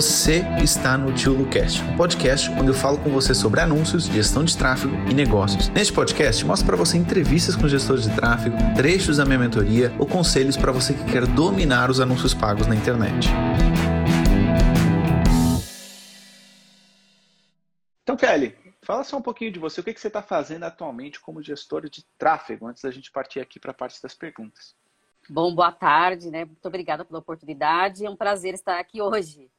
Você está no Tio Lucast, um podcast onde eu falo com você sobre anúncios, gestão de tráfego e negócios. Neste podcast, mostro para você entrevistas com gestores de tráfego, trechos da minha mentoria ou conselhos para você que quer dominar os anúncios pagos na internet. Então, Kelly, fala só um pouquinho de você. O que você está fazendo atualmente como gestor de tráfego, antes da gente partir aqui para a parte das perguntas. Bom, boa tarde, né? Muito obrigada pela oportunidade. É um prazer estar aqui hoje.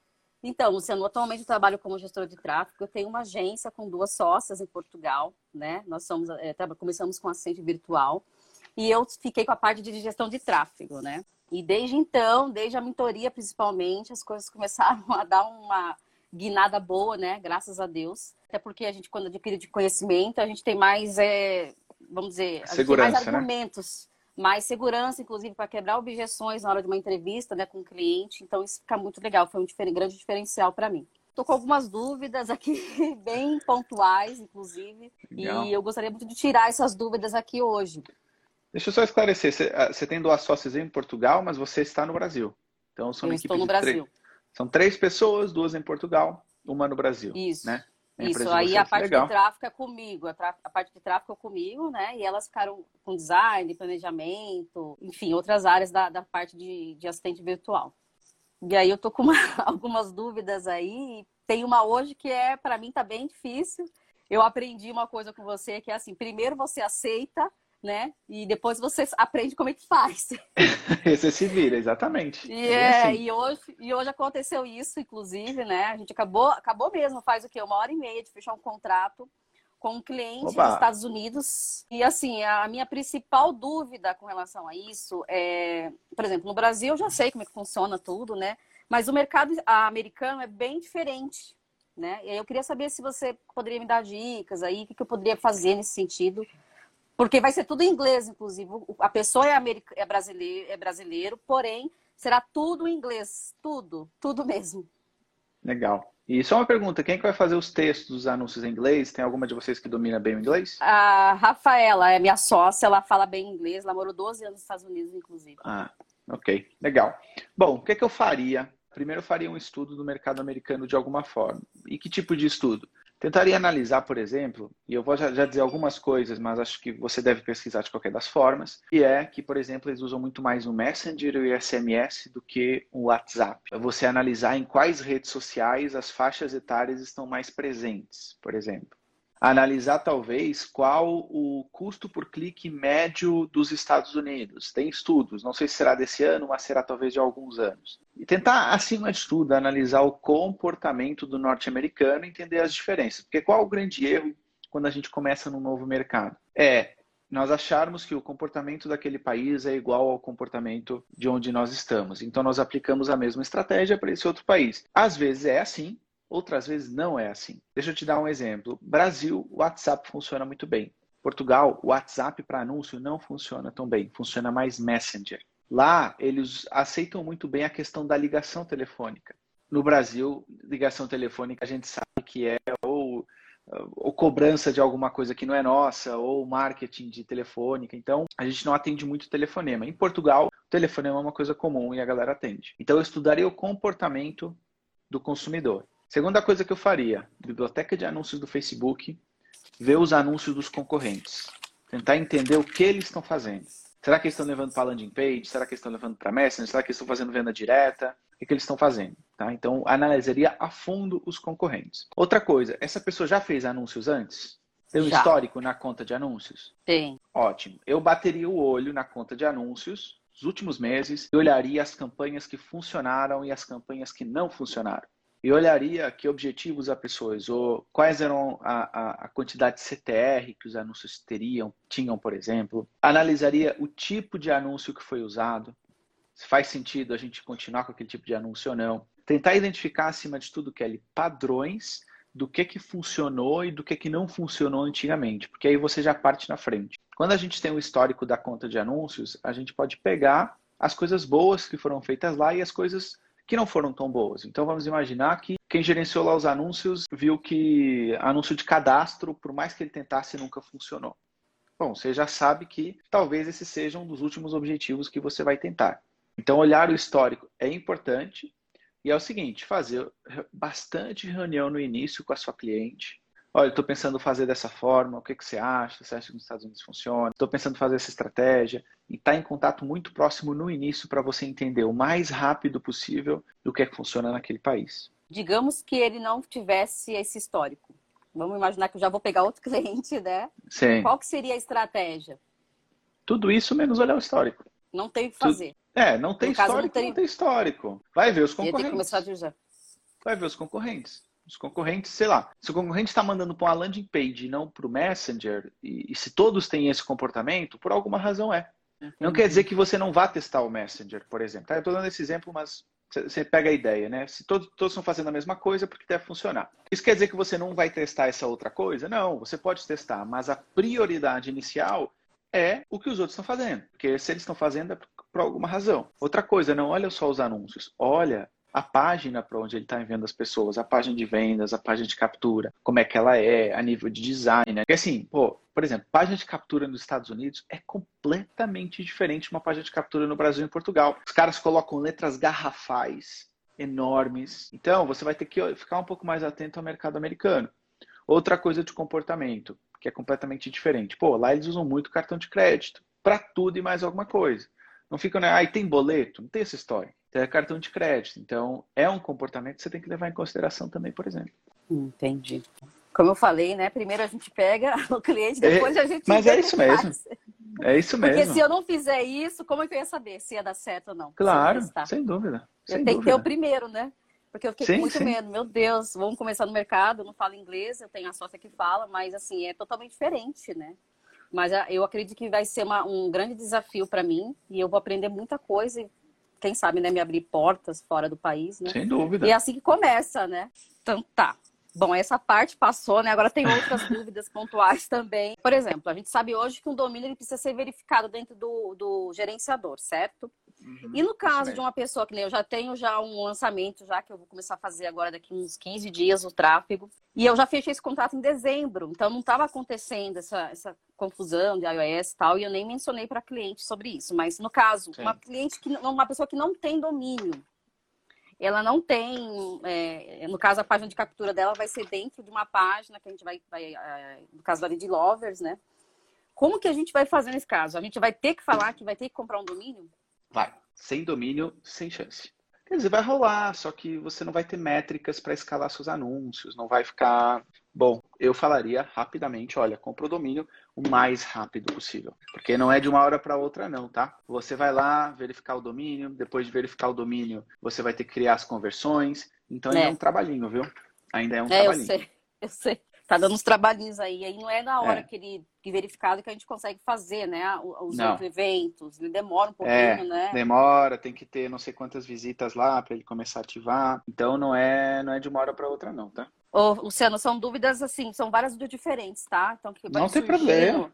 Então, Luciano, atualmente eu trabalho como gestora de tráfego. Eu tenho uma agência com duas sócias em Portugal, né? Nós somos, é, começamos com assistente virtual e eu fiquei com a parte de gestão de tráfego, né? E desde então, desde a mentoria principalmente, as coisas começaram a dar uma guinada boa, né? Graças a Deus. Até porque a gente, quando adquire de conhecimento, a gente tem mais, é, vamos dizer, mais né? argumentos. Mais segurança, inclusive, para quebrar objeções na hora de uma entrevista né, com o cliente. Então, isso fica muito legal, foi um grande diferencial para mim. Estou com algumas dúvidas aqui, bem pontuais, inclusive, legal. e eu gostaria muito de tirar essas dúvidas aqui hoje. Deixa eu só esclarecer, você, ah, você tem duas sócias em Portugal, mas você está no Brasil. Então, são eu estou no Brasil. Três, são três pessoas, duas em Portugal, uma no Brasil. Isso. Né? Isso, aí a parte Legal. de tráfego é comigo, a, a, parte de tráfego é comigo, né? E elas ficaram com design, planejamento, enfim, outras áreas da, da parte de, de assistente virtual. E aí eu tô com uma, algumas dúvidas aí. Tem uma hoje que é, para mim, tá bem difícil. Eu aprendi uma coisa com você que é assim: primeiro você aceita né? E depois você aprende como é que faz. você se vira, exatamente. E, é, assim. e, hoje, e hoje aconteceu isso, inclusive, né? A gente acabou, acabou mesmo, faz o quê? Uma hora e meia de fechar um contrato com um cliente Opa. nos Estados Unidos. E assim, a minha principal dúvida com relação a isso é, por exemplo, no Brasil eu já sei como é que funciona tudo, né? Mas o mercado americano é bem diferente, né? E aí eu queria saber se você poderia me dar dicas aí, o que eu poderia fazer nesse sentido porque vai ser tudo em inglês, inclusive. A pessoa é, america, é, brasileiro, é brasileiro, porém, será tudo em inglês. Tudo, tudo mesmo. Legal. E só uma pergunta: quem é que vai fazer os textos dos anúncios em inglês? Tem alguma de vocês que domina bem o inglês? A Rafaela é minha sócia, ela fala bem inglês, ela morou 12 anos nos Estados Unidos, inclusive. Ah, ok. Legal. Bom, o que, é que eu faria? Primeiro, eu faria um estudo do mercado americano de alguma forma. E que tipo de estudo? Tentaria analisar, por exemplo, e eu vou já, já, dizer algumas coisas, mas acho que você deve pesquisar de qualquer das formas, e é que, por exemplo, eles usam muito mais o Messenger e o SMS do que o WhatsApp. Você analisar em quais redes sociais as faixas etárias estão mais presentes, por exemplo analisar talvez qual o custo por clique médio dos Estados Unidos. Tem estudos, não sei se será desse ano, mas será talvez de alguns anos. E tentar, acima de tudo, analisar o comportamento do norte-americano e entender as diferenças. Porque qual o grande erro quando a gente começa num novo mercado? É nós acharmos que o comportamento daquele país é igual ao comportamento de onde nós estamos. Então nós aplicamos a mesma estratégia para esse outro país. Às vezes é assim, Outras vezes não é assim. Deixa eu te dar um exemplo. Brasil, o WhatsApp funciona muito bem. Portugal, o WhatsApp para anúncio não funciona tão bem, funciona mais Messenger. Lá, eles aceitam muito bem a questão da ligação telefônica. No Brasil, ligação telefônica a gente sabe que é ou, ou cobrança de alguma coisa que não é nossa, ou marketing de telefônica. Então, a gente não atende muito telefonema. Em Portugal, o telefonema é uma coisa comum e a galera atende. Então, eu estudaria o comportamento do consumidor. Segunda coisa que eu faria, biblioteca de anúncios do Facebook, ver os anúncios dos concorrentes. Tentar entender o que eles estão fazendo. Será que eles estão levando para landing page? Será que eles estão levando para Messenger? Será que eles estão fazendo venda direta? O que, que eles estão fazendo? Tá? Então, analisaria a fundo os concorrentes. Outra coisa, essa pessoa já fez anúncios antes? Tem um já. histórico na conta de anúncios? Tem. Ótimo. Eu bateria o olho na conta de anúncios nos últimos meses e olharia as campanhas que funcionaram e as campanhas que não funcionaram e olharia que objetivos a pessoa usou, quais eram a, a, a, quantidade de CTR que os anúncios teriam, tinham, por exemplo, analisaria o tipo de anúncio que foi usado, se faz sentido a gente continuar com aquele tipo de anúncio ou não, tentar identificar acima de tudo, Kelly, padrões do que que funcionou e do que que não funcionou antigamente, porque aí você já parte na frente. Quando a gente tem o histórico da conta de anúncios, a gente pode pegar as coisas boas que foram feitas lá e as coisas que não foram tão boas. Então vamos imaginar que quem gerenciou lá os anúncios viu que anúncio de cadastro, por mais que ele tentasse, nunca funcionou. Bom, você já sabe que talvez esse seja um dos últimos objetivos que você vai tentar. Então, olhar o histórico é importante, E é o seguinte, fazer bastante reunião no início com a sua cliente. Olha, estou pensando fazer dessa forma, o que, que você acha? Você acha que nos Estados Unidos funciona? Estou pensando fazer essa estratégia. E estar tá em contato muito próximo no início para você entender o mais rápido possível do que é que funciona naquele país. Digamos que ele não tivesse esse histórico. Vamos imaginar que eu já vou pegar outro cliente, né? Sim. Qual que seria a estratégia? Tudo isso menos olhar o histórico. Não tem o que fazer. É, não tem no histórico, não tem... não tem histórico. Vai ver os concorrentes. Vai ver os concorrentes. Os concorrentes, sei lá, se o concorrente está mandando para uma landing page e não para o Messenger, e, e, se todos têm esse comportamento, por alguma razão é. Entendi. Não quer dizer que você não vá testar o Messenger, por exemplo. Tá? Eu estou dando esse exemplo, mas você pega a ideia, né? Se todos, todos estão fazendo a mesma coisa, porque deve funcionar. Isso quer dizer que você não vai testar essa outra coisa? Não, você pode testar, mas a prioridade inicial é o que os outros estão fazendo. Porque se eles estão fazendo é por alguma razão. Outra coisa, não olha só os anúncios, olha a página para onde ele está enviando as pessoas, a página de vendas, a página de captura, como é que ela é, a nível de design. Né? Porque assim, pô, por exemplo, página de captura nos Estados Unidos é completamente diferente de uma página de captura no Brasil e em Portugal. Os caras colocam letras garrafais enormes. Então, você vai ter que ficar um pouco mais atento ao mercado americano. Outra coisa de comportamento, que é completamente diferente. Pô, lá eles usam muito cartão de crédito para tudo e mais alguma coisa. Não ficam, né? Aí tem boleto, não tem essa história. Tem cartão de crédito. Então, é um comportamento que você tem que levar em consideração também, por exemplo. Entendi. Como eu falei, né? Primeiro a gente pega o cliente, é, depois é, a gente. Mas é isso mesmo. É isso mesmo. Porque se eu não fizer isso, como é que eu ia saber se ia dar certo ou não? Claro, sem dúvida. Sem eu tenho que ter o primeiro, né? Porque eu fiquei sim, com muito sim. medo. Meu Deus, vamos começar no mercado, eu não falo inglês, eu tenho a sócia que fala, mas assim, é totalmente diferente, né? Mas ah, eu acredito que vai ser uma, um grande desafio para mim e eu vou aprender muita coisa e, quem sabe, né, me abrir portas fora do país, né? Sem dúvida. E é assim que começa, né? Então tá. Bom, essa parte passou, né? Agora tem outras dúvidas pontuais também. Por exemplo, a gente sabe hoje que um domínio ele precisa ser verificado dentro do, do gerenciador, certo? Uhum, e no caso de uma pessoa que nem eu já tenho já um lançamento, já que eu vou começar a fazer agora daqui uns 15 dias o tráfego, e eu já fechei esse contrato em dezembro, então não estava acontecendo essa, essa confusão de iOS e tal, e eu nem mencionei para cliente sobre isso. Mas no caso, Sim. uma cliente que uma pessoa que não tem domínio, ela não tem, é, no caso a página de captura dela vai ser dentro de uma página que a gente vai, vai é, no caso da de Lovers, né? Como que a gente vai fazer nesse caso? A gente vai ter que falar que vai ter que comprar um domínio? Vai. Sem domínio, sem chance. Quer dizer, vai rolar, só que você não vai ter métricas para escalar seus anúncios, não vai ficar. Bom, eu falaria rapidamente: olha, compra o domínio o mais rápido possível. Porque não é de uma hora para outra, não, tá? Você vai lá verificar o domínio, depois de verificar o domínio, você vai ter que criar as conversões. Então é, é um trabalhinho, viu? Ainda é um é, trabalhinho. Eu sei, eu sei tá dando uns trabalhinhos aí. Aí não é na hora é. que ele que verificado que a gente consegue fazer, né? Os não. eventos. Ele demora um pouquinho, é, né? Demora, tem que ter não sei quantas visitas lá para ele começar a ativar. Então não é, não é de uma hora para outra, não, tá? Ô, Luciano, são dúvidas assim, são várias dúvidas diferentes, tá? Então que não tem problema.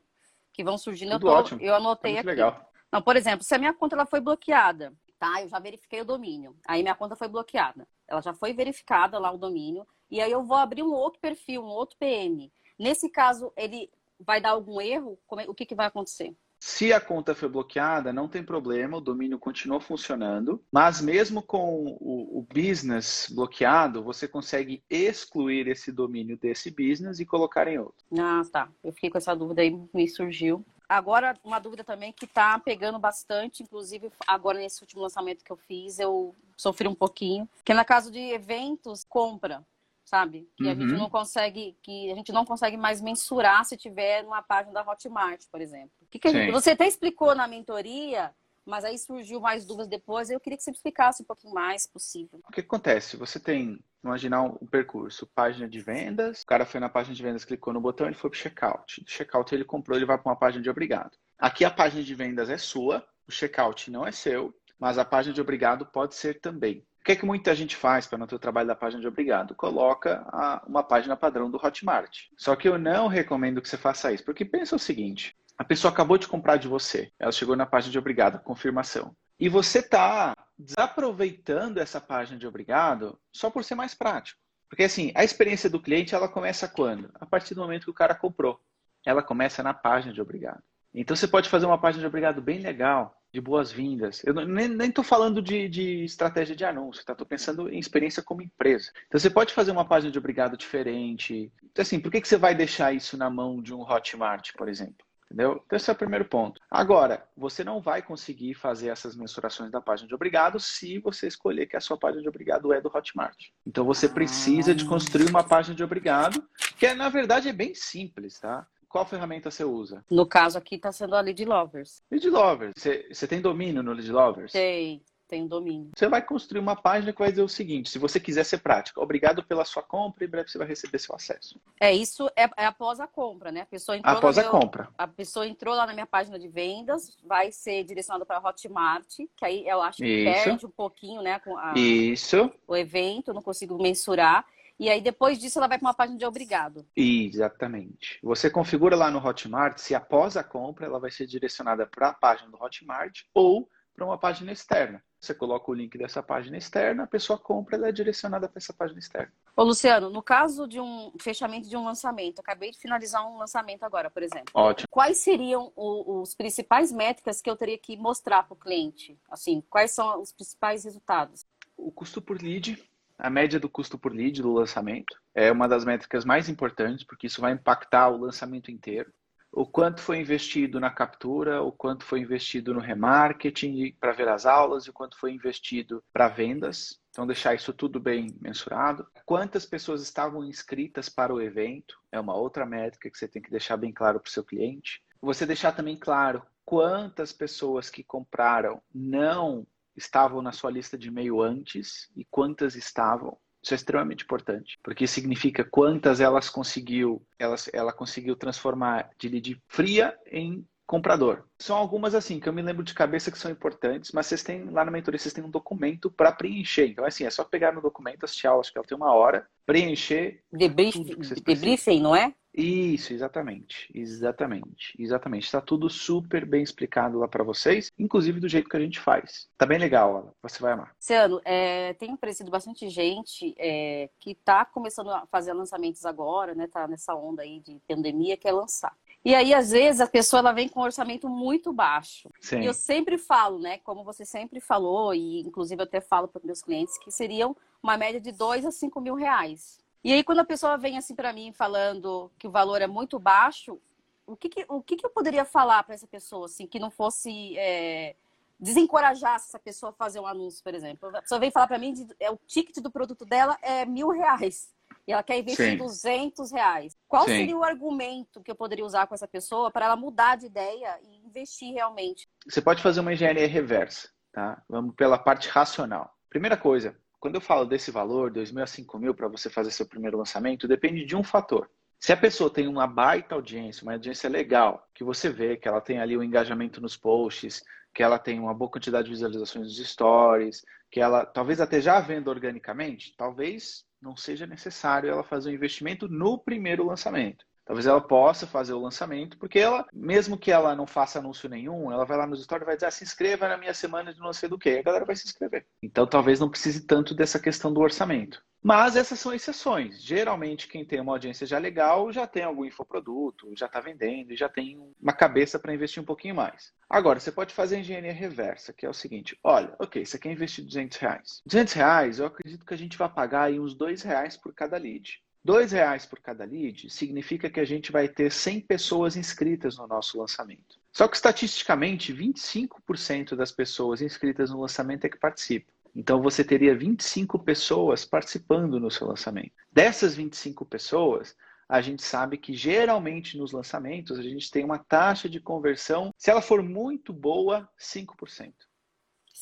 Que vão surgindo. eu, tô, ótimo. eu anotei é aqui. Legal. Não, por exemplo, se a minha conta ela foi bloqueada, tá? Eu já verifiquei o domínio. Aí minha conta foi bloqueada. Ela já foi verificada lá o domínio. E aí eu vou abrir um outro perfil, um outro PM. Nesse caso, ele vai dar algum erro? É, o que, que vai acontecer? Se a conta foi bloqueada, não tem problema, o domínio continua funcionando, mas mesmo com o, o, business bloqueado, você consegue excluir esse domínio desse business e colocar em outro. Ah, tá. Eu fiquei com essa dúvida aí, me surgiu. Agora, uma dúvida também que está pegando bastante, inclusive agora nesse último lançamento que eu fiz, eu sofri um pouquinho, que é na caso de eventos, compra sabe? Que uhum. a gente uhum. não consegue, que a gente não consegue mais mensurar se tiver numa página da Hotmart, por exemplo. Que que gente, você até explicou na mentoria, mas aí surgiu mais dúvidas depois. Eu queria que você explicasse um pouquinho mais possível. O que acontece? Você tem, imaginar um percurso, página de vendas, o cara foi na página de vendas, clicou no botão, ele foi para o checkout. Do checkout ele comprou, ele vai para uma página de obrigado. Aqui a página de vendas é sua, o checkout não é seu, mas a página de obrigado pode ser também que é que muita gente faz para não ter o trabalho da página de obrigado? Coloca a, uma página padrão do Hotmart. Só que eu não recomendo que você faça isso, porque pensa o seguinte: a pessoa acabou de comprar de você, ela chegou na página de obrigado, confirmação. E você está desaproveitando essa página de obrigado só por ser mais prático. Porque assim, a experiência do cliente ela começa quando? A partir do momento que o cara comprou. Ela começa na página de obrigado. Então você pode fazer uma página de obrigado bem legal, de boas-vindas. Eu nem estou falando de, de, estratégia de anúncio, tá? Estou pensando em experiência como empresa. Então você pode fazer uma página de obrigado diferente. Assim, por que, que você vai deixar isso na mão de um Hotmart, por exemplo? Entendeu? Então, esse é o primeiro ponto. Agora, você não vai conseguir fazer essas mensurações da página de obrigado se você escolher que a sua página de obrigado é do Hotmart. Então, você precisa de construir uma página de obrigado, que é, na verdade é bem simples, tá? Qual ferramenta você usa? No caso aqui está sendo a Lead Lovers. Lead Lovers. Você, tem domínio no Lead Lovers? Tem tem domínio. Você vai construir uma página que vai dizer o seguinte: se você quiser ser prática, obrigado pela sua compra, em breve você vai receber seu acesso. É, isso é, é após a compra, né? A pessoa entrou após a meu, compra. A pessoa entrou lá na minha página de vendas, vai ser direcionada para a Hotmart, que aí eu acho que isso. perde um pouquinho, né? Com a, isso. O evento, não consigo mensurar. E aí, depois disso, ela vai para uma página de obrigado. Exatamente. Você configura lá no Hotmart se após a compra ela vai ser direcionada para a página do Hotmart ou para uma página externa. Você coloca o link dessa página externa, a pessoa compra, ela é direcionada para essa página externa. Ô, Luciano, no caso de um fechamento de um lançamento, acabei de finalizar um lançamento agora, por exemplo. Ótimo. Quais seriam os principais métricas que eu teria que mostrar para o cliente? Assim, quais são os principais resultados? O custo por lead, a média do custo por lead do lançamento, é uma das métricas mais importantes, porque isso vai impactar o lançamento inteiro o quanto foi investido na captura, o quanto foi investido no remarketing para ver as aulas e o quanto foi investido para vendas. Então, deixar isso tudo bem mensurado. Quantas pessoas estavam inscritas para o evento é uma outra métrica que você tem que deixar bem claro para o seu cliente. Você deixar também claro quantas pessoas que compraram não estavam na sua lista de e-mail antes e quantas estavam. Isso é extremamente importante, porque significa quantas elas conseguiu, elas, ela conseguiu transformar de lead fria em comprador. São algumas assim que eu me lembro de cabeça que são importantes, mas vocês têm lá na mentoria vocês têm um documento para preencher. Então assim, é só pegar no documento, assistir a aula, acho que ela tem uma hora, preencher. Debrief, debriefing, não é? Isso, exatamente. Exatamente. Exatamente. Está tudo super bem explicado lá para vocês, inclusive do jeito que a gente faz. Tá bem legal, Você vai amar. Ciano, é, tem aparecido bastante gente é, que está começando a fazer lançamentos agora, né? Tá nessa onda aí de pandemia, quer lançar. E aí, às vezes, a pessoa ela vem com um orçamento muito baixo. Sim. E eu sempre falo, né? Como você sempre falou, e inclusive eu até falo para meus clientes, que seriam uma média de 2 a 5 mil reais. E aí, quando a pessoa vem assim para mim falando que o valor é muito baixo, o que, que o que, que eu poderia falar para essa pessoa, assim, que não fosse é, desencorajar essa pessoa a fazer um anúncio, por exemplo? A pessoa vem falar para mim, de, é, o ticket do produto dela é mil reais e ela quer investir Sim. 200 reais. Qual Sim. seria o argumento que eu poderia usar com essa pessoa para ela mudar de ideia e investir realmente? Você pode fazer uma engenharia reversa, tá? Vamos pela parte racional. Primeira coisa, quando eu falo desse valor, 2 mil a 5 mil para você fazer seu primeiro lançamento, depende de um fator. Se a pessoa tem uma baita audiência, uma audiência legal, que você vê que ela tem ali o um engajamento nos posts, que ela tem uma boa quantidade de visualizações nos stories, que ela talvez até já venda organicamente, talvez não seja necessário ela fazer um investimento no primeiro lançamento. Talvez ela possa fazer o lançamento, porque ela, mesmo que ela não faça anúncio nenhum, ela vai lá nos stories e vai dizer, ah, se inscreva na minha semana de não sei do que. A galera vai se inscrever. Então talvez não precise tanto dessa questão do orçamento. Mas essas são exceções. Geralmente, quem tem uma audiência já legal já tem algum infoproduto, já está vendendo e já tem uma cabeça para investir um pouquinho mais. Agora, você pode fazer a engenharia reversa, que é o seguinte: olha, ok, você quer investir 200 reais. 200 reais, eu acredito que a gente vai pagar aí uns 2 reais por cada lead. Dois reais por cada lead significa que a gente vai ter 100 pessoas inscritas no nosso lançamento. Só que estatisticamente, 25% das pessoas inscritas no lançamento é que participam. Então você teria 25 pessoas participando no seu lançamento. Dessas 25 pessoas, a gente sabe que geralmente nos lançamentos a gente tem uma taxa de conversão, se ela for muito boa, 5%.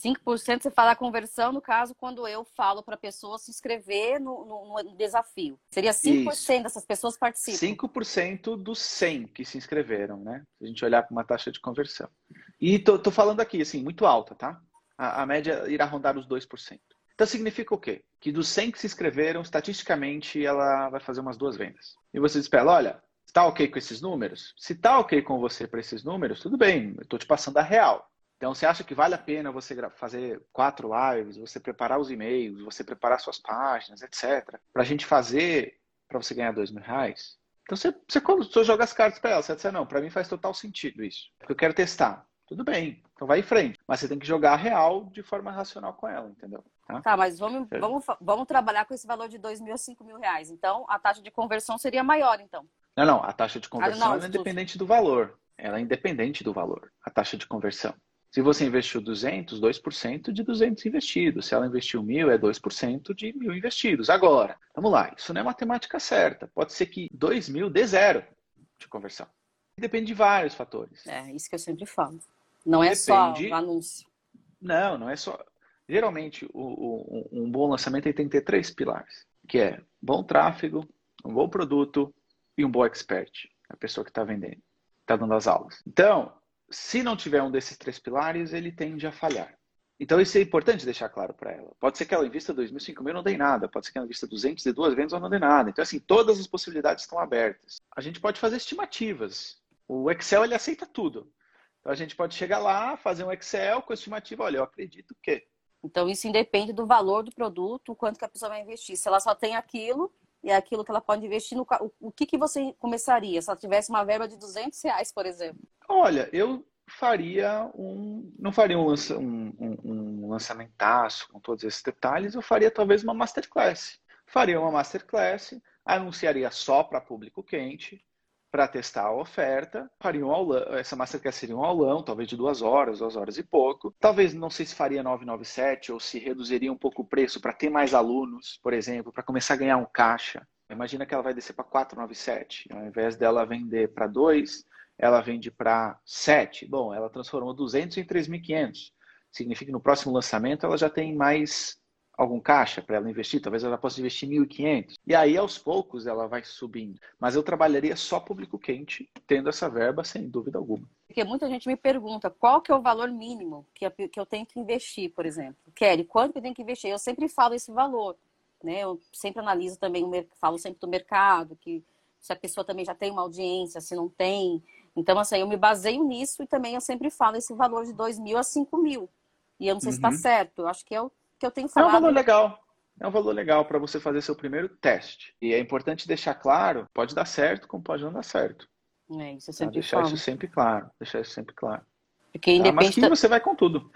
5% você fala a conversão, no caso, quando eu falo para a pessoa se inscrever no, no, no, desafio. Seria 5% Isso. dessas pessoas participam. 5% dos 100 que se inscreveram, né? Se a gente olhar para uma taxa de conversão. E tô, tô, falando aqui, assim, muito alta, tá? A, a média irá rondar os 2%. Então significa o quê? Que dos 100 que se inscreveram, estatisticamente, ela vai fazer umas duas vendas. E você diz para ela, olha, está ok com esses números? Se está ok com você para esses números, tudo bem, eu estou te passando a real. Então, você acha que vale a pena você fazer quatro lives, você preparar os e-mails, você preparar suas páginas, etc., para a gente fazer para você ganhar dois mil reais? Então, você, você, você joga as cartas para ela. Você diz, não, para mim faz total sentido isso. Porque eu quero testar. tudo bem, então vai em frente. Mas você tem que jogar real de forma racional com ela, entendeu? Tá, tá mas vamos, é. vamos, vamos trabalhar com esse valor de dois mil a cinco mil reais. Então, a taxa de conversão seria maior, então. Não, não, a taxa de conversão ah, não, é independente do valor. Ela é independente do valor, a taxa de conversão. Se você investiu 200, 2% de 200 investidos. Se ela investiu mil, é 2% de mil investidos. Agora, vamos lá, isso não é matemática certa. Pode ser que 2 mil dê zero de conversão. Depende de vários fatores. É, isso que eu sempre falo. Não é Depende... só anúncio. Não, não é só. Geralmente, o, o, um bom lançamento tem que ter três pilares, que é bom tráfego, um bom produto e um bom expert, a pessoa que está vendendo, está dando as aulas. Então, se não tiver um desses três pilares, ele tende a falhar. Então, isso é importante deixar claro para ela. Pode ser que ela invista 2 mil, 5 mil, não dê nada. Pode ser que ela invista 200 de duas vendas ou não dê nada. Então, assim, todas as possibilidades estão abertas. A gente pode fazer estimativas. O Excel, ele aceita tudo. Então, a gente pode chegar lá, fazer um Excel com estimativa. Olha, eu acredito que... Então, isso independe do valor do produto, o quanto que a pessoa vai investir. Se ela só tem aquilo, e é aquilo que ela pode investir no o, que, que você começaria se ela tivesse uma verba de 200 reais, por exemplo? Olha, eu faria um não faria um, lança, um, um, um lançamentaço com todos esses detalhes, eu faria talvez uma masterclass. Faria uma masterclass, anunciaria só para público quente, para testar a oferta. Faria um aulão, essa masterclass seria um aulão, talvez de duas horas, duas horas e pouco. Talvez, não sei se faria 997 ou se reduziria um pouco o preço para ter mais alunos, por exemplo, para começar a ganhar um caixa. Imagina que ela vai descer para 497. Ao invés dela vender para 2, ela vende para 7. Bom, ela transformou 200 em 3.500. Significa que no próximo lançamento ela já tem mais algum caixa para ela investir, talvez ela possa investir 1.500. E aí, aos poucos, ela vai subindo. Mas eu trabalharia só público quente, tendo essa verba, sem dúvida alguma. Porque muita gente me pergunta qual que é o valor mínimo que eu tenho que investir, por exemplo. Kelly, quanto que eu tenho que investir? Eu sempre falo esse valor. Né? Eu sempre analiso também, falo sempre do mercado, que se a pessoa também já tem uma audiência, se não tem. Então, assim, eu me baseio nisso e também eu sempre falo esse valor de 2 mil a 5 mil. E eu não sei tá uhum. se está certo. Eu acho que é o que eu tenho falado. É um valor legal. É um valor legal para você fazer seu primeiro teste. E é importante deixar claro, pode dar certo, como pode não dar certo. É, isso eu sempre tá? Deixar falo. isso sempre claro. Deixar isso sempre claro. Porque independente... Tá? Mas você vai com tudo.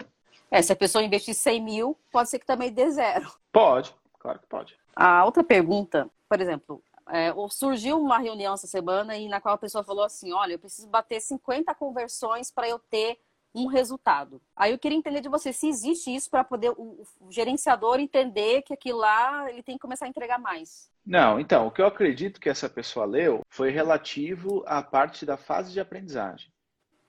É, se a pessoa investir 100 mil, pode ser que também dê zero. Pode, claro que pode. A outra pergunta, por exemplo, é, surgiu uma reunião essa semana e na qual a pessoa falou assim: olha, eu preciso bater 50 conversões para eu ter um resultado. Aí eu queria entender de você se existe isso para poder o, o, gerenciador entender que aquilo lá ele tem que começar a entregar mais. Não, então, o que eu acredito que essa pessoa leu foi relativo à parte da fase de aprendizagem.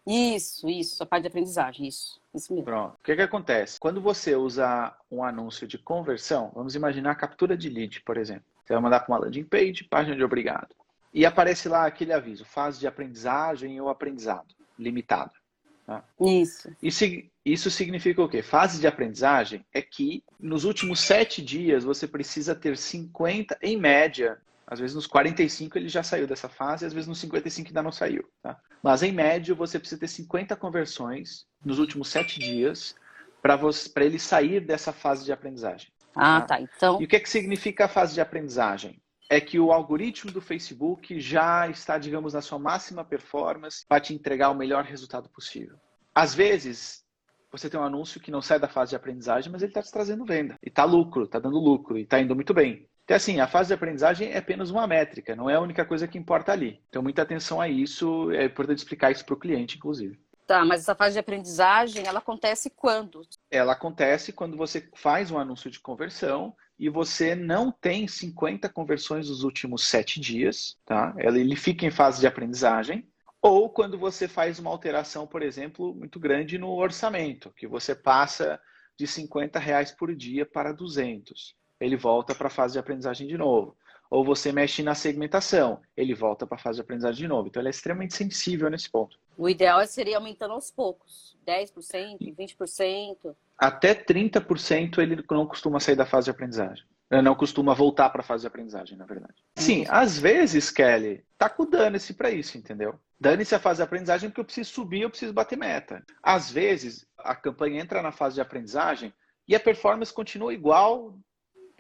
Isso, isso, a parte de aprendizagem, isso. Isso mesmo. Pronto. O que, que acontece? Quando você usa um anúncio de conversão, vamos imaginar a captura de lead, por exemplo. Você vai mandar para uma landing page, página de obrigado. E aparece lá aquele aviso, fase de aprendizagem ou aprendizado, limitado. Tá? Isso. isso. Isso significa o quê? Fase de aprendizagem é que nos últimos sete dias você precisa ter 50, em média, às vezes nos 45 ele já saiu dessa fase, às vezes nos 55 ainda não saiu. Tá? Mas em média você precisa ter 50 conversões nos últimos sete dias para ele sair dessa fase de aprendizagem. Ah, tá? tá. Então. E o que, é que significa a fase de aprendizagem? É que o algoritmo do Facebook já está, digamos, na sua máxima performance para te entregar o melhor resultado possível. Às vezes, você tem um anúncio que não sai da fase de aprendizagem, mas ele está te trazendo venda. E está lucro, está dando lucro, e está indo muito bem. Então, assim, a fase de aprendizagem é apenas uma métrica, não é a única coisa que importa ali. Então, muita atenção a isso, é importante explicar isso para o cliente, inclusive. Tá, mas essa fase de aprendizagem, ela acontece quando? Ela acontece quando você faz um anúncio de conversão e você não tem 50 conversões nos últimos sete dias, tá? Ele fica em fase de aprendizagem. Ou quando você faz uma alteração, por exemplo, muito grande no orçamento, que você passa de 50 reais por dia para 200. Ele volta para a fase de aprendizagem de novo. Ou você mexe na segmentação, ele volta para a fase de aprendizagem de novo. Então, ele é extremamente sensível nesse ponto. O ideal seria aumentando aos poucos, 10%, 20%. Até 30% ele não costuma sair da fase de aprendizagem. Ele não costuma voltar para a fase de aprendizagem, na verdade. Sim, às vezes, Kelly, tá com dane-se para isso, entendeu? Dane-se a fase de aprendizagem porque eu preciso subir, eu preciso bater meta. Às vezes, a campanha entra na fase de aprendizagem e a performance continua igual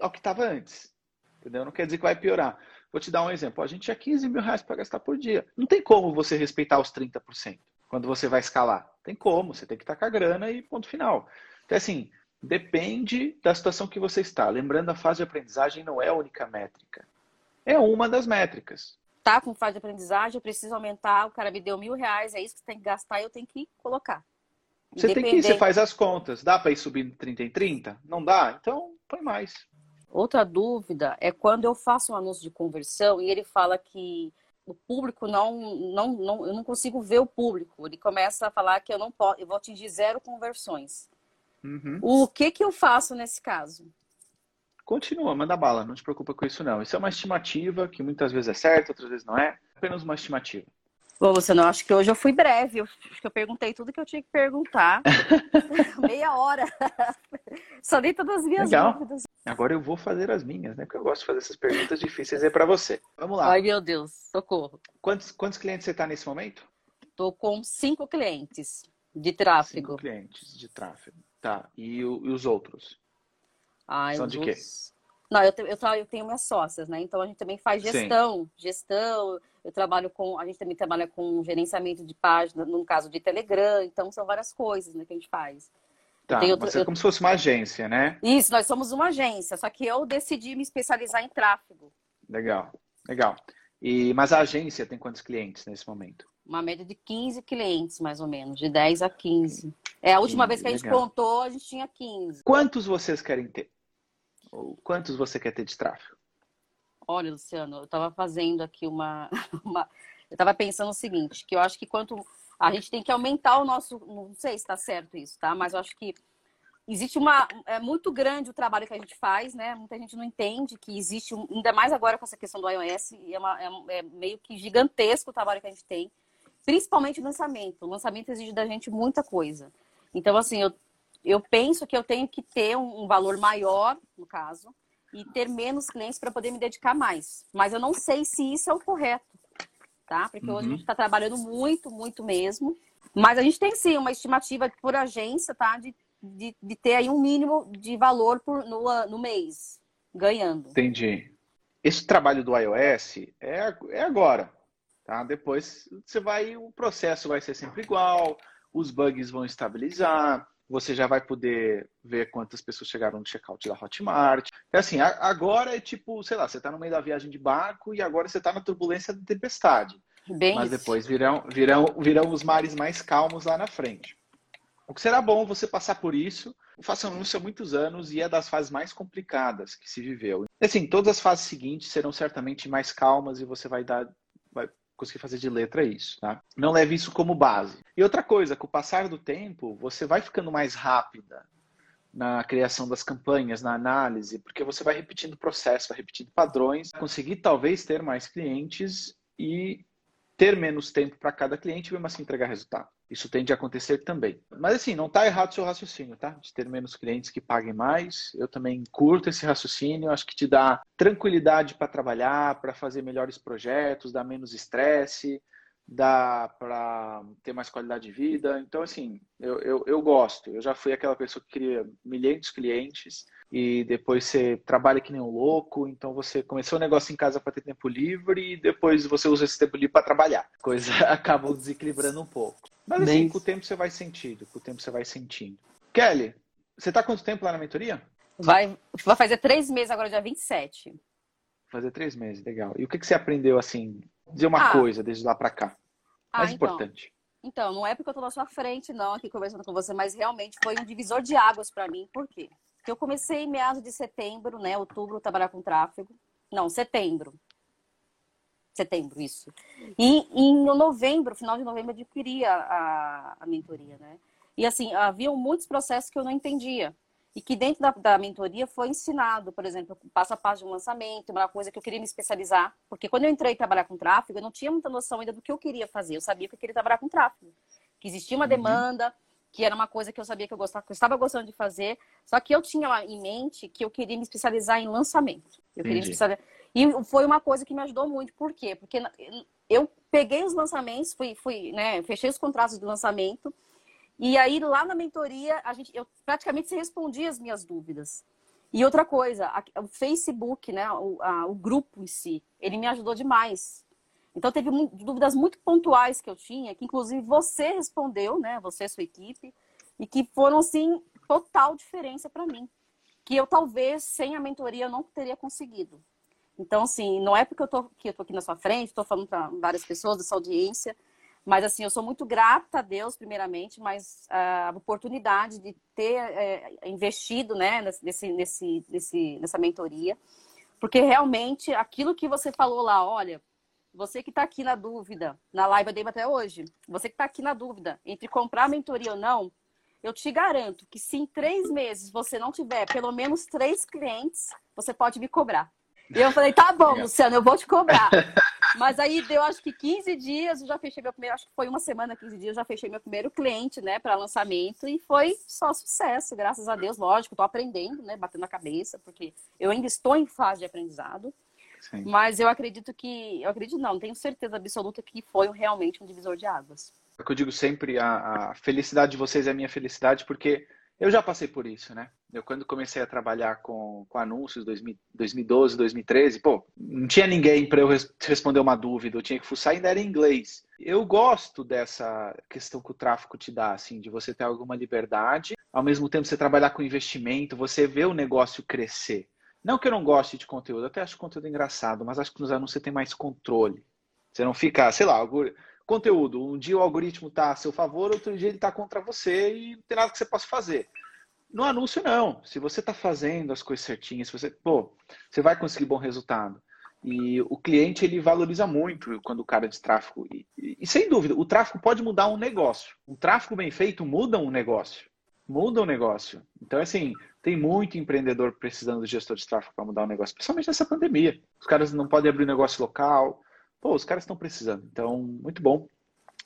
ao que estava antes. Entendeu? Não quer dizer que vai piorar. Vou te dar um exemplo. A gente tinha 15 mil reais para gastar por dia. Não tem como você respeitar os 30% quando você vai escalar. Tem como, você tem que estar com a grana e ponto final. Então, assim, depende da situação que você está. Lembrando, a fase de aprendizagem não é a única métrica. É uma das métricas. Tá com fase de aprendizagem, eu preciso aumentar, o cara me deu mil reais, é isso que você tem que gastar, eu tenho que colocar. Você tem que ir, você faz as contas. Dá para ir subindo 30 em 30? Não dá? Então, põe mais. Outra dúvida é quando eu faço um anúncio de conversão e ele fala que o público não, não, não, eu não consigo ver o público. Ele começa a falar que eu não posso, eu vou atingir zero conversões. Uhum. O que que eu faço nesse caso? Continua, manda bala, não te preocupa com isso não. Isso é uma estimativa que muitas vezes é certa, outras vezes não é. Apenas uma estimativa. Bom, você não acho que hoje eu fui breve. Eu, acho que eu perguntei tudo que eu tinha que perguntar. Meia hora. Só dei todas as minhas Legal. dúvidas. Agora eu vou fazer as minhas, né? Porque eu gosto de fazer essas perguntas difíceis aí para você. Vamos lá. Ai, meu Deus, socorro. Quantos, quantos clientes você está nesse momento? Estou com cinco clientes de tráfego. Cinco clientes de tráfego. Tá. E, o, e os outros? Ai, São de quê? Não, eu, eu, eu, tenho minhas sócias, né? Então a gente também faz gestão. Sim. Gestão, eu trabalho com. A gente também trabalha com gerenciamento de página, no caso de Telegram, então são várias coisas né, que a gente faz. Tá, outro, mas é como se fosse uma agência, né? Isso, nós somos uma agência, só que eu decidi me especializar em tráfego. Legal, legal. E, mas a agência tem quantos clientes nesse momento? Uma média de 15 clientes, mais ou menos, de 10 a 15. É, a última 15, vez que a gente legal. contou, a gente tinha 15. Quantos vocês querem ter? Ou quantos você quer ter de tráfego? Olha, Luciano, eu estava fazendo aqui uma, uma... eu estava pensando o seguinte, que eu acho que quanto a gente tem que aumentar o nosso, não sei se está certo isso, tá? Mas eu acho que existe uma é muito grande o trabalho que a gente faz, né? Muita gente não entende que existe, ainda mais agora com essa questão do iOS, é, uma, é, é meio que gigantesco o trabalho que a gente tem, principalmente o lançamento. O lançamento exige da gente muita coisa. Então, assim, eu eu penso que eu tenho que ter um, valor maior, no caso, e ter menos clientes para poder me dedicar mais. Mas eu não sei se isso é o correto, tá? Porque uhum. hoje a uhum. gente está trabalhando muito, muito mesmo. Mas a gente tem sim uma estimativa por agência, tá? De, de, de ter aí um mínimo de valor por, no, no mês, ganhando. Entendi. Esse trabalho do iOS é, é agora, tá? Depois você vai, o processo vai ser sempre igual, os bugs vão estabilizar, você já vai poder ver quantas pessoas chegaram no checkout da Hotmart. É assim, agora é tipo, sei lá, você está no meio da viagem de barco e agora você está na turbulência da tempestade. Bem Mas depois virão, virão, virão os mares mais calmos lá na frente. O que será bom você passar por isso. Eu faço anúncio há muitos anos e é das fases mais complicadas que se viveu. Assim, todas as fases seguintes serão certamente mais calmas e você vai dar, vai conseguir fazer de letra isso, tá? Não leve isso como base. E outra coisa, com o passar do tempo, você vai ficando mais rápida na criação das campanhas, na análise, porque você vai repetindo processo, vai repetindo padrões, conseguir talvez ter mais clientes e ter menos tempo para cada cliente e mesmo assim entregar resultado. Isso tende a acontecer também. Mas assim, não está errado o seu raciocínio, tá? De ter menos clientes que paguem mais. Eu também curto esse raciocínio. Acho que te dá tranquilidade para trabalhar, para fazer melhores projetos, dá menos estresse, dá para ter mais qualidade de vida. Então, assim, eu, eu, eu gosto. Eu já fui aquela pessoa que queria milhares de clientes e depois você trabalha que nem um louco, então você começou o um negócio em casa para ter tempo livre e depois você usa esse tempo livre para trabalhar. Coisa acabou desequilibrando um pouco. Mas assim, Bem... com o tempo você vai sentindo, com o tempo você vai sentindo. Kelly, você está quanto tempo lá na mentoria? Vai, vai fazer três meses agora, dia 27. Fazer três meses, legal. E o que, que você aprendeu, assim, dizer uma ah. coisa desde lá para cá? Mais ah, então. importante. Então, não é porque eu estou na sua frente, não, aqui conversando com você, mas realmente foi um divisor de águas para mim. Por quê? que eu comecei em meados de setembro, né? Outubro, trabalhar com tráfego. Não, setembro. Setembro, isso. E em novembro, final de novembro, adquiri a, a, a mentoria, né? E assim, havia muitos processos que eu não entendia. E que dentro da, da, mentoria foi ensinado, por exemplo, passo a passo de um lançamento, uma coisa que eu queria me especializar. Porque quando eu entrei trabalhar com tráfego, eu não tinha muita noção ainda do que eu queria fazer. Eu sabia que eu queria trabalhar com tráfego. Que existia uma uhum. demanda, que era uma coisa que eu sabia que eu, gostava, que eu estava gostando de fazer, só que eu tinha em mente que eu queria me especializar em lançamento. Eu queria me especializar... E foi uma coisa que me ajudou muito. Por quê? Porque eu peguei os lançamentos, fui, fui, né, fechei os contratos de lançamento, e aí lá na mentoria, a gente, eu praticamente respondia as minhas dúvidas. E outra coisa, o Facebook, né, o, a, o grupo em si, ele me ajudou demais Então teve dúvidas muito pontuais que eu tinha, que inclusive você respondeu, né? Você e sua equipe, e que foram assim total diferença para mim, que eu talvez sem a mentoria eu não teria conseguido. Então assim, não é porque eu tô, eu tô aqui na sua frente, estou falando para várias pessoas dessa audiência, mas assim, eu sou muito grata a Deus, primeiramente, mas a oportunidade de ter é, investido né, nesse, nesse, nesse, nessa mentoria, porque realmente aquilo que você falou lá, olha, você que está aqui na dúvida, na live eu dei até hoje, você que está aqui na dúvida entre comprar a mentoria ou não, eu te garanto que se em três meses você não tiver pelo menos três clientes, você pode me cobrar. E eu falei, tá bom, Luciano, eu vou te cobrar. Mas aí deu acho que 15 dias, eu já fechei meu primeiro, acho que foi uma semana, 15 dias, eu já fechei meu primeiro cliente, né, para lançamento e foi só sucesso, graças a Deus, lógico, tô aprendendo, né, batendo a cabeça, porque eu ainda estou em fase de aprendizado. Sim. Mas eu acredito que, eu acredito não, tenho certeza absoluta que foi realmente um divisor de águas. É o que eu digo sempre, a, a felicidade de vocês é a minha felicidade, porque eu já passei por isso, né? Eu, quando comecei a trabalhar com, com anúncios, 2012, 2013, pô, não tinha ninguém para eu res responder uma dúvida, eu tinha que fuçar, ainda era em inglês. Eu gosto dessa questão que o tráfego te dá, assim, de você ter alguma liberdade, ao mesmo tempo você trabalhar com investimento, você vê o negócio crescer. Não que eu não goste de conteúdo, até acho conteúdo engraçado, mas acho que nos anúncios você tem mais controle. Você não fica, sei lá, conteúdo. Um dia o algoritmo está a seu favor, outro dia ele está contra você e não tem nada que você possa fazer. No anúncio, não. Se você está fazendo as coisas certinhas, você, pô, você vai conseguir bom resultado. E o cliente ele valoriza muito quando o cara é de tráfego. E, e, e, sem dúvida, o tráfego pode mudar um negócio. Um tráfego bem feito muda um negócio. Muda um negócio. Então, assim, tem muito empreendedor precisando de gestor de tráfego para mudar o um negócio, principalmente nessa pandemia. Os caras não podem abrir negócio local, pô, os caras estão precisando. Então, muito bom.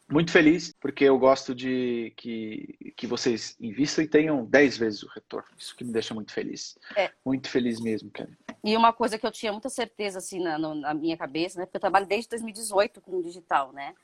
Muito feliz, porque eu gosto de que, que vocês invistam e tenham 10 vezes o retorno. Isso que me deixa muito feliz. É. Muito feliz mesmo, Kelly. E uma coisa que eu tinha muita certeza, assim, na, na minha cabeça, né? Porque eu trabalho desde 2018 com o digital, né?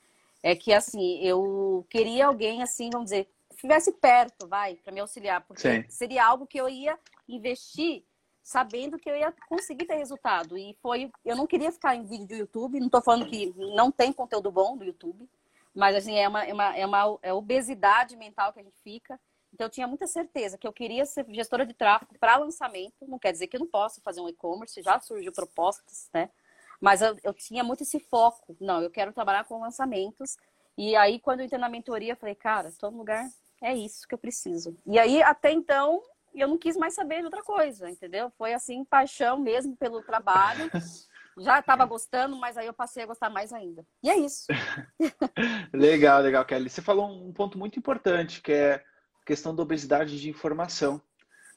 É que, assim, eu queria alguém, assim, vamos dizer, estivesse perto, vai, para me auxiliar. Porque Sim. seria algo que eu ia investir sabendo que eu ia conseguir ter resultado. E foi, eu não queria ficar em vídeo do YouTube, não estou falando que não tem conteúdo bom do YouTube, mas assim, é uma, é uma, é uma é obesidade mental que a gente fica. Então eu tinha muita certeza que eu queria ser gestora de tráfego para lançamento, não quer dizer que eu não posso fazer um e-commerce, já surgiu propostas, né? Mas eu, eu tinha muito esse foco. Não, eu quero trabalhar com lançamentos. E aí, quando eu entrei na mentoria, eu falei, cara, estou no lugar, é isso que eu preciso. E aí, até então, e eu não quis mais saber de outra coisa, entendeu? Foi assim, paixão mesmo pelo trabalho. Já estava gostando, mas aí eu passei a gostar mais ainda. E é isso. legal, legal, Kelly. Você falou um ponto muito importante, que é a questão da obesidade de informação.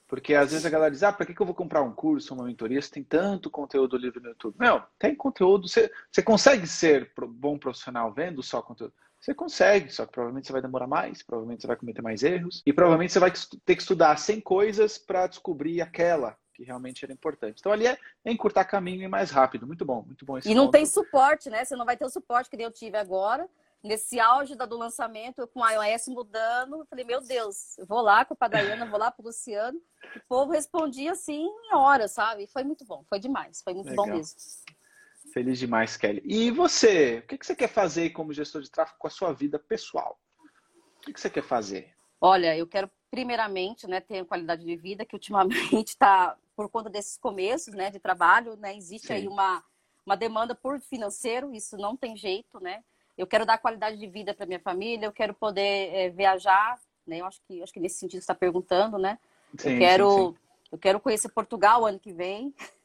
Porque às vezes a galera diz, ah, para que eu vou comprar um curso, uma mentoria, se tem tanto conteúdo livre no YouTube? Não, tem conteúdo, você, você consegue ser bom profissional vendo só conteúdo. Você consegue, só que provavelmente você vai demorar mais, provavelmente você vai cometer mais erros e provavelmente você vai ter que estudar 100 coisas para descobrir aquela que realmente era importante. Então ali é, é encurtar caminho e mais rápido. Muito bom, muito bom esse E não ponto. tem suporte, né? Você não vai ter o suporte que eu tive agora. Nesse auge do lançamento, com a iOS mudando, eu falei, meu Deus, eu vou lá com a Dayana, vou lá para o Luciano. O povo respondia assim em horas, sabe? Foi muito bom, foi demais, foi muito Legal. bom mesmo. Feliz demais, Kelly. E você? O que você quer fazer como gestor de tráfego com a sua vida pessoal? O que você quer fazer? Olha, eu quero primeiramente, né, ter qualidade de vida que ultimamente está por conta desses começos, né, de trabalho, né, existe Sim. aí uma uma demanda por financeiro, isso não tem jeito, né? Eu quero dar qualidade de vida para minha família, eu quero poder é, viajar, né? Eu acho que acho que nesse sentido está perguntando, né? Sim, eu quero sim, sim. eu quero conhecer Portugal ano que vem.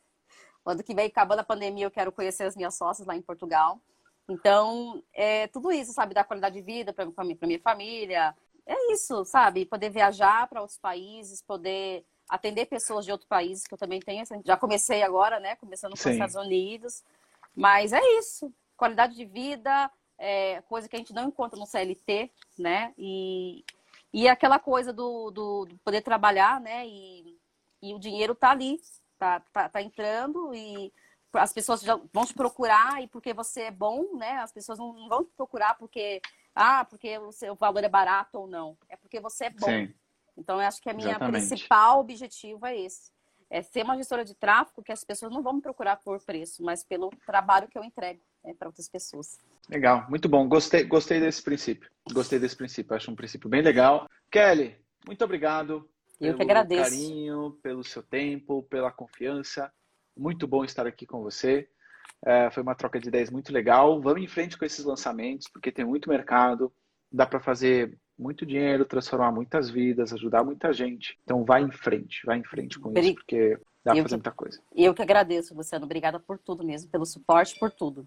Quando que vem acabando a pandemia, eu quero conhecer as minhas sócias lá em Portugal. Então, é tudo isso, sabe? Dar qualidade de vida para minha família. É isso, sabe? Poder viajar para outros países, poder atender pessoas de outros países, que eu também tenho. Já comecei agora, né? Começando com os Estados Unidos. Mas é isso. Qualidade de vida, é coisa que a gente não encontra no CLT, né? E, e aquela coisa do, do, do poder trabalhar, né? E, e o dinheiro tá ali, tá, tá, tá entrando e as pessoas já vão te procurar e porque você é bom, né? As pessoas não vão te procurar porque ah, porque o seu valor é barato ou não. É porque você é bom. Sim. Então eu acho que a minha Exatamente. principal objetivo é esse. É ser uma gestora de tráfego que as pessoas não vão me procurar por preço, mas pelo trabalho que eu entrego. é para outras pessoas. Legal, muito bom. Gostei, gostei desse princípio. Gostei desse princípio. Acho um princípio bem legal. Kelly, muito obrigado. Eu que agradeço. Pelo carinho, pelo seu tempo, pela confiança. Muito bom estar aqui com você. É, foi uma troca de ideias muito legal. Vamos em frente com esses lançamentos, porque tem muito mercado. Dá para fazer muito dinheiro, transformar muitas vidas, ajudar muita gente. Então, vai em frente, vai em frente com isso, porque dá para fazer muita coisa. Eu que agradeço, Luciano. Obrigada por tudo mesmo, pelo suporte, por tudo.